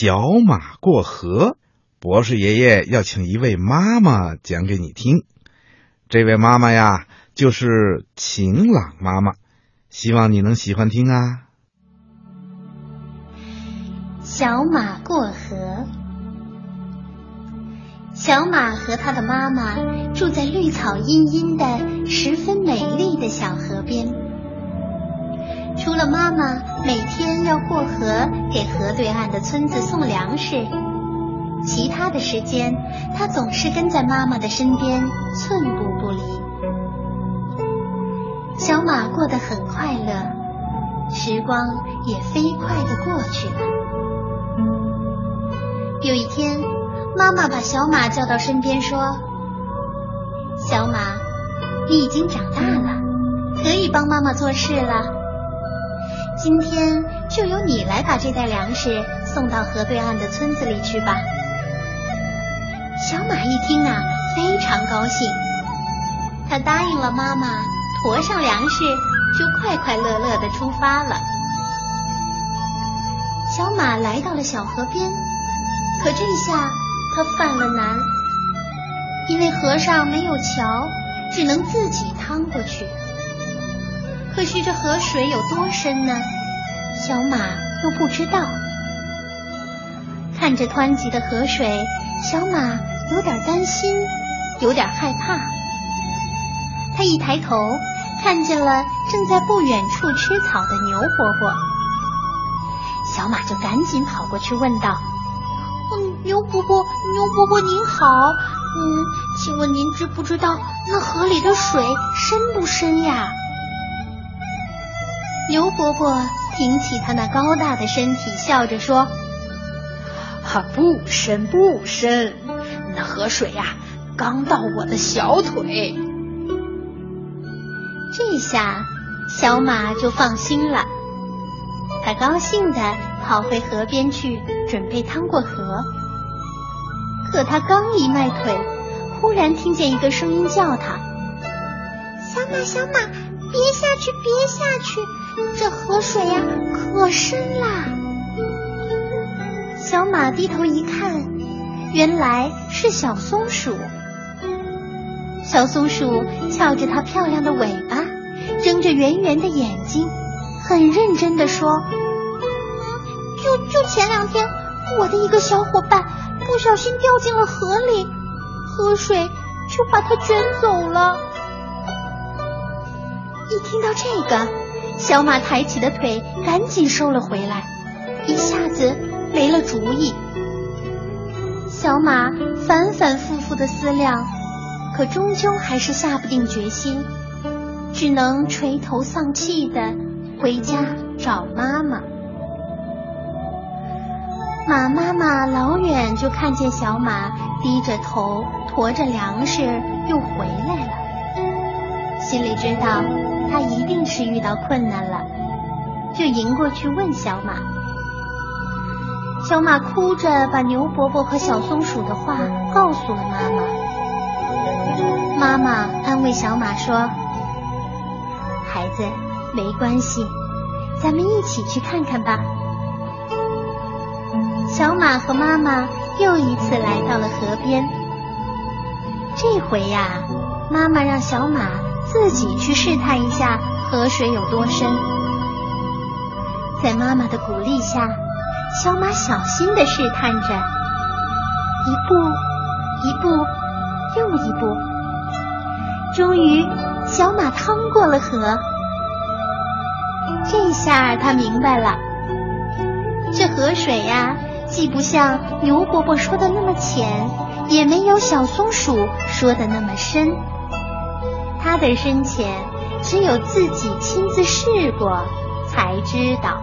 小马过河，博士爷爷要请一位妈妈讲给你听。这位妈妈呀，就是晴朗妈妈，希望你能喜欢听啊。小马过河，小马和他的妈妈住在绿草茵茵的、十分美丽的小河边。妈妈每天要过河给河对岸的村子送粮食，其他的时间，他总是跟在妈妈的身边，寸步不离。小马过得很快乐，时光也飞快的过去了。有一天，妈妈把小马叫到身边说：“小马，你已经长大了，可以帮妈妈做事了。”今天就由你来把这袋粮食送到河对岸的村子里去吧。小马一听啊，非常高兴，他答应了妈妈，驮上粮食，就快快乐乐的出发了。小马来到了小河边，可这下他犯了难，因为河上没有桥，只能自己趟过去。可是这河水有多深呢？小马又不知道。看着湍急的河水，小马有点担心，有点害怕。他一抬头，看见了正在不远处吃草的牛伯伯。小马就赶紧跑过去问道：“嗯，牛伯伯，牛伯伯您好，嗯，请问您知不知道那河里的水深不深呀？”牛伯伯挺起他那高大的身体，笑着说：“哈，不深不深，那河水呀，刚到我的小腿。”这下小马就放心了，他高兴的跑回河边去，准备趟过河。可他刚一迈腿，忽然听见一个声音叫他：“小马，小马，别下去，别下去！”这河水呀，可深啦！小马低头一看，原来是小松鼠。小松鼠翘着它漂亮的尾巴，睁着圆圆的眼睛，很认真的说：“就就前两天，我的一个小伙伴不小心掉进了河里，河水就把它卷走了。”一听到这个。小马抬起的腿赶紧收了回来，一下子没了主意。小马反反复复的思量，可终究还是下不定决心，只能垂头丧气的回家找妈妈。马妈妈老远就看见小马低着头驮着粮食又回来了，心里知道。他一定是遇到困难了，就迎过去问小马。小马哭着把牛伯伯和小松鼠的话告诉了妈妈。妈妈安慰小马说：“孩子，没关系，咱们一起去看看吧。”小马和妈妈又一次来到了河边。这回呀，妈妈让小马。自己去试探一下河水有多深，在妈妈的鼓励下，小马小心的试探着，一步一步又一步，终于小马趟过了河。这下他明白了，这河水呀，既不像牛伯伯说的那么浅，也没有小松鼠说的那么深。他的深浅，只有自己亲自试过才知道。